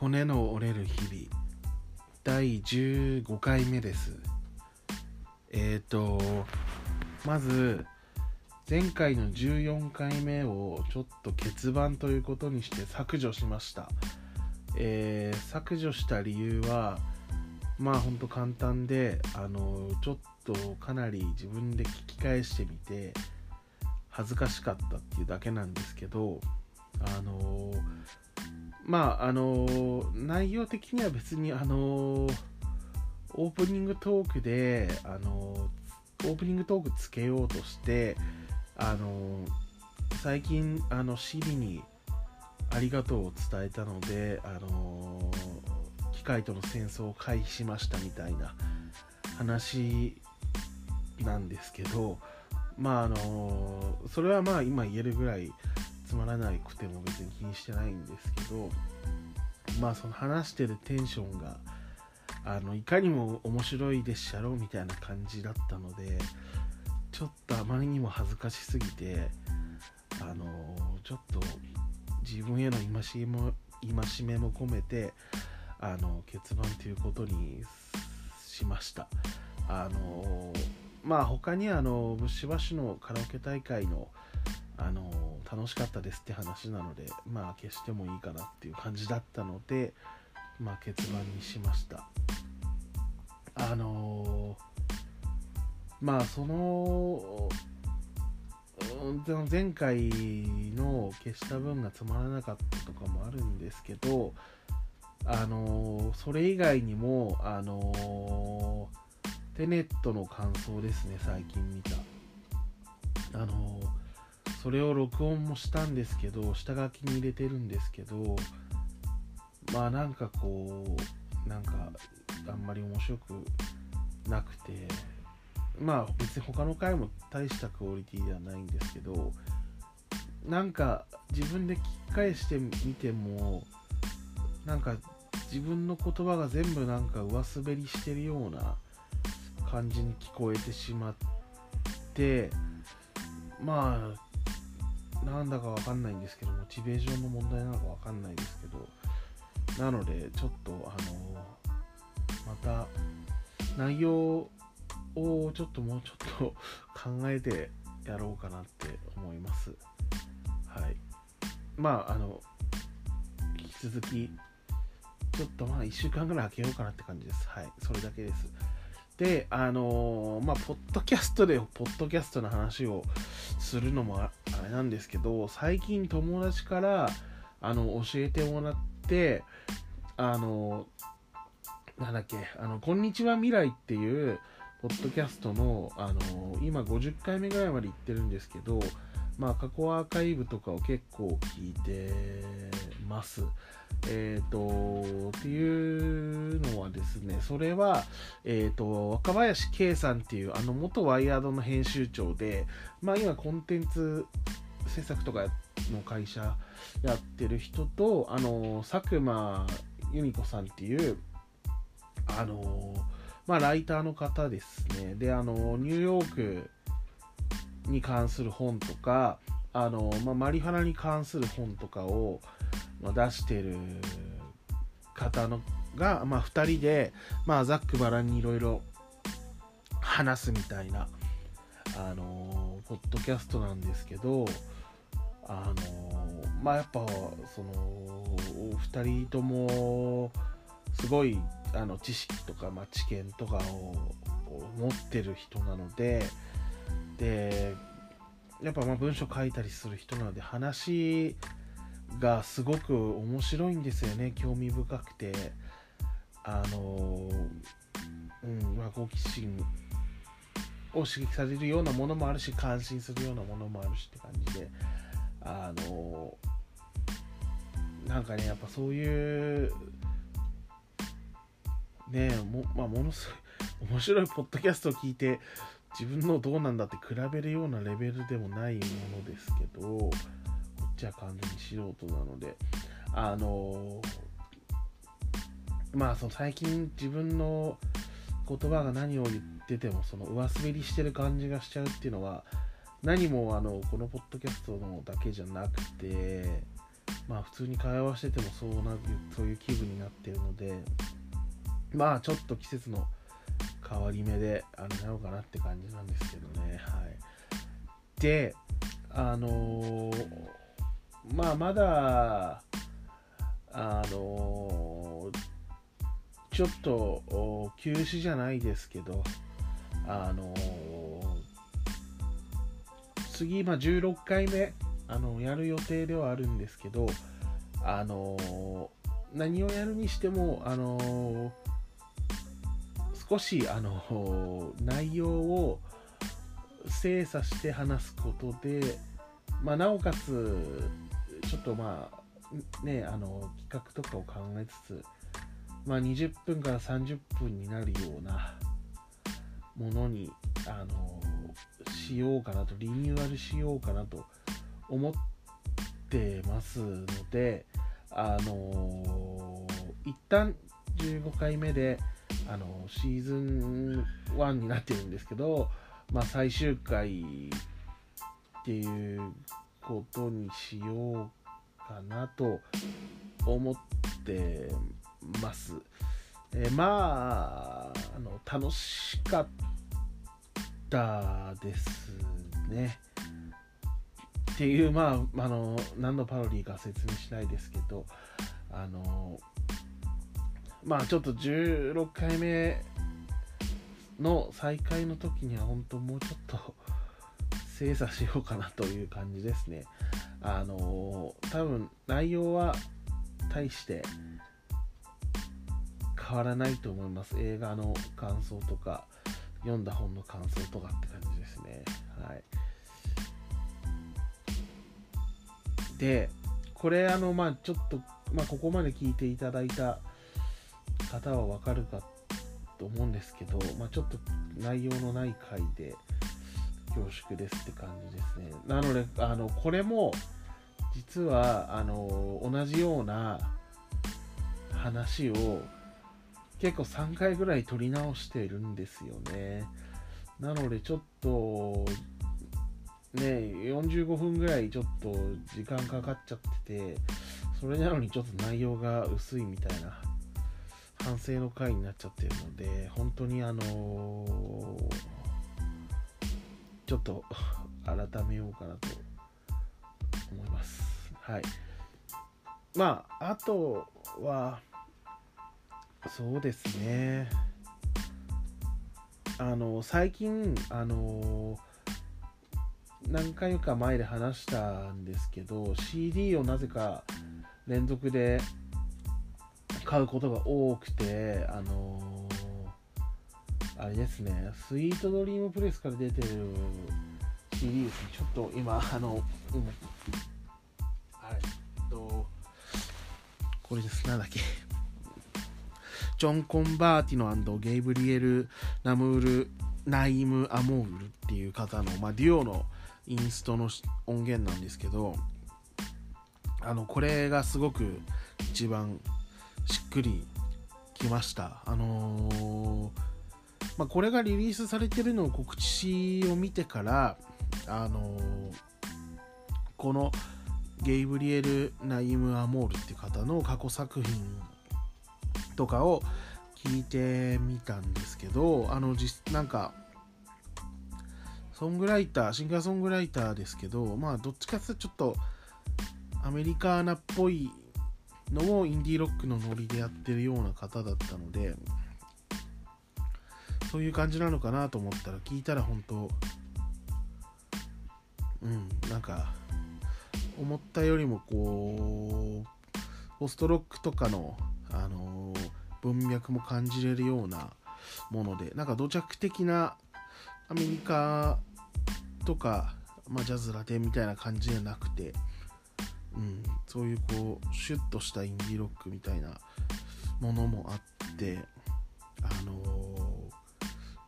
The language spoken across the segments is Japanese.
骨の折れる日々。第15回目です。えっ、ー、とまず前回の14回目をちょっと欠番ということにして削除しました、えー、削除した理由はまあほんと簡単であのちょっとかなり自分で聞き返してみて恥ずかしかったっていうだけなんですけどあのまああの内容的には別にあのオープニングトークであのオープニングトークつけようとしてあの最近あの Siri にありがとうを伝えたのであの機械との戦争を回避しましたみたいな話なんですけどまああのそれはまあ今言えるぐらいつまらなくても別に気にしてないんですけどまあその話してるテンションがあのいかにも面白いでっしゃろみたいな感じだったのでちょっとあまりにも恥ずかしすぎてあのちょっと自分への戒めも戒めも込めてあの欠番ということにしました。あのまあ他にあのブッシュバッシュのカラオケ大会のあの楽しかったですって話なのでまあ消してもいいかなっていう感じだったのでまあ欠番にしました。あのまあその前回の消した分がつまらなかったとかもあるんですけどあのそれ以外にもあのテネットの感想ですね最近見た。あのそれを録音もしたんですけど下書きに入れてるんですけどまあなんかこうなんかあんまり面白くなくてまあ別に他の回も大したクオリティではないんですけどなんか自分で聞き返してみてもなんか自分の言葉が全部なんか上滑りしてるような感じに聞こえてしまってまあなんだかわかんないんですけど、モチベーションの問題なのかわかんないですけど、なので、ちょっと、あのまた、内容をちょっともうちょっと 考えてやろうかなって思います。はい。まあ、あの、引き続き、ちょっとまあ1週間ぐらい空けようかなって感じです。はい。それだけです。で、あのー、まあ、ポッドキャストで、ポッドキャストの話をするのもあれなんですけど、最近友達から、あの、教えてもらって、あの、なんだっけ、あの、こんにちは未来っていう、ポッドキャストの、あの、今50回目ぐらいまで行ってるんですけど、まあ、過去アーカイブとかを結構聞いてます。えっ、ー、と、っていうのはですね、それは、え、ー、と、若林圭さんっていう、あの、元ワイヤードの編集長で、まあ今コンテンツ制作とかの会社やってる人と、あの、佐久間由美子さんっていう、あの、まあライターの方ですね。で、あの、ニューヨークに関する本とか、あの、まあ、マリファナに関する本とかを、出してる方のが、まあ、2人で、まあ、ざっくばらんにいろいろ話すみたいな、あのポッドキャストなんですけど、あのまあやっぱそのお二人ともすごいあの知識とか、まあ、知見とかを持ってる人なのででやっぱま文章書いたりする人なので話がすごく面白いんですよね。興味深くて。あのうんま好奇心を刺激されるようなものもあるし感心するようなものもあるしって感じで。あのなんかねやっぱそういうねも,、まあ、ものすごい面白いポッドキャストを聞いて自分のどうなんだって比べるようなレベルでもないものですけどちは完全に素人なのであのまあその最近自分の言葉が何を言っててもその上滑りしてる感じがしちゃうっていうのは何もあのこのポッドキャストのだけじゃなくてまあ普通に会話しててもそうなそういう気分になってるのでまあちょっと季節の変わり目であれなのかなって感じなんですけどね。はい。であのー、まあまだあのー、ちょっと休止じゃないですけどあの次、ま、16回目あのやる予定ではあるんですけどあの何をやるにしてもあの少しあの内容を精査して話すことで、まあ、なおかつちょっとまあねあの企画とかを考えつつ、まあ、20分から30分になるようなものにあのしようかなとリニューアルしようかなと思ってますのであの一旦15回目であのシーズン1になってるんですけど、まあ、最終回っていうことにしようかなと思ってます。え、まああの楽しかったですね。っていうまああの何のパロディーか説明しないですけどあのまあちょっと16回目の再開の時には本当もうちょっと精査しようかなという感じですね。あの多分内容は大して変わらないと思います。映画の感想とか、読んだ本の感想とかって感じですね。はい。で、これあの、まあちょっと、まあここまで聞いていただいた方はわかるかと思うんですけど、まあちょっと内容のない回で恐縮ですって感じですね。なので、あの、これも、実は、あの、同じような話を結構3回ぐらい撮り直しているんですよね。なのでちょっと、ね、45分ぐらいちょっと時間かかっちゃってて、それなのにちょっと内容が薄いみたいな反省の回になっちゃってるので、本当にあのー、ちょっと改めようかなと思います。はい。まあ、あとは、そうですね。あの、最近、あの、何回か前で話したんですけど、CD をなぜか連続で買うことが多くて、あのあれですね、スイートドリームプレスから出てる CD ですね。ちょっと今、あの、うん、はい、と、これです。なんだっけ。ジョン・コンバーティノゲイブリエル・ナムール・ナイム・アモールっていう方の、まあ、デュオのインストの音源なんですけどあのこれがすごく一番しっくりきましたあのー、まあ、これがリリースされてるのを告知を見てからあの、このゲイブリエル・ナイム・アモールって方の過去作品とかを聞いてみたんですけどあの実なんかソングライターシンガーソングライターですけどまあどっちかっていうとちょっとアメリカーナっぽいのをインディーロックのノリでやってるような方だったのでそういう感じなのかなと思ったら聞いたら本当うんなんか思ったよりもこうポストロックとかのあの文脈も感じれるようなものでなんか土着的なアメリカとか、まあ、ジャズラテンみたいな感じじゃなくて、うん、そういうこうシュッとしたインディーロックみたいなものもあってあのー、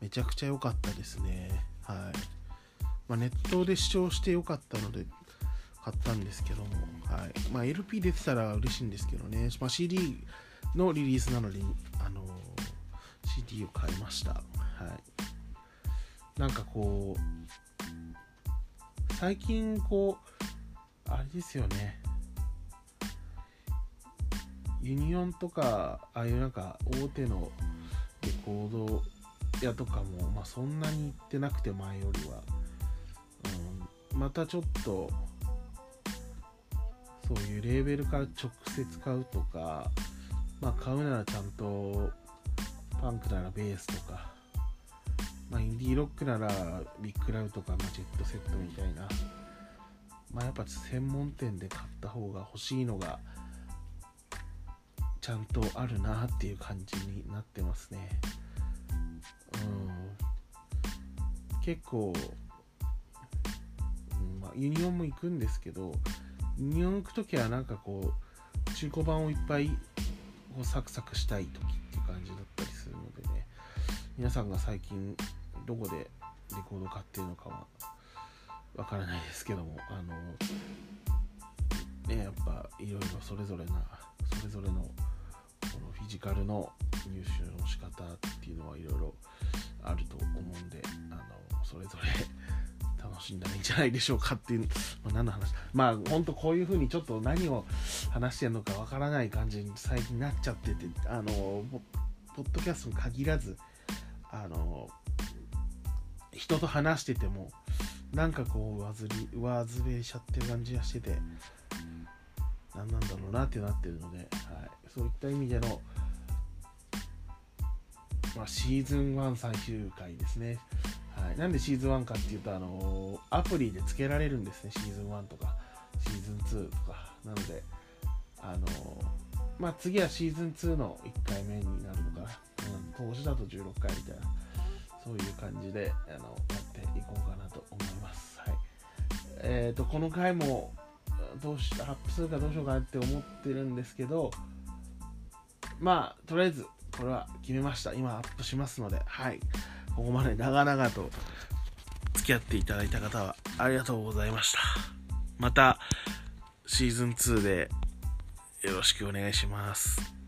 めちゃくちゃ良かったですねはい、まあ、ネットで視聴して良かったので買ったんですけども、はいまあ、LP 出てたら嬉しいんですけどね、まあ、CD のリリースなので、あのー CD を買いました。はい。なんかこう、最近こう、あれですよね。ユニオンとかああいうなんか大手のレコード屋とかも、まあ、そんなに行ってなくて前よりは、うん、またちょっとそういうレーベルから直接買うとか、まあ、買うならちゃんとパンクならベースとか、まあ、インディーロックならビッグラウとか、ま、ジェットセットみたいな、まあ、やっぱ専門店で買った方が欲しいのがちゃんとあるなっていう感じになってますね。結構、まあ、ユニオンも行くんですけど、ユニオン行くときはなんかこう、中古盤をいっぱいこうサクサクしたい時っていう感じだったりするのでね、皆さんが最近どこでレコード買ってるのかはわからないですけども、あの、ね、やっぱいろいろそれぞれな、それぞれのフィジカルの入手の仕方っていうのはいろいろあると思うんであのそれぞれ楽しんだらいいんじゃないでしょうかっていう、まあ、何の話？まあ本当こういう風にちょっと何を話してるのかわからない感じに最近なっちゃっててあのポッドキャストに限らずあの人と話しててもなんかこう上ずり上ずれしちゃってる感じがしてて何なんだろうなってなってるので、はい、そういった意味でのまあ、シーズン1最終回ですね。はい、なんでシーズン1かっていうと、あのー、アプリで付けられるんですね、シーズン1とか、シーズン2とか。なので、あのー、まあ、次はシーズン2の1回目になるのかな。うん、投資だと16回みたいな、そういう感じで、あのやっていこうかなと思います。はい。え、ー、と、この回も、どうし、アップするかどうしようかなって思ってるんですけど、まあ、とりあえず、これは決めました。今アップしますので、はい。ここまで長々と付き合っていただいた方はありがとうございました。また、シーズン2でよろしくお願いします。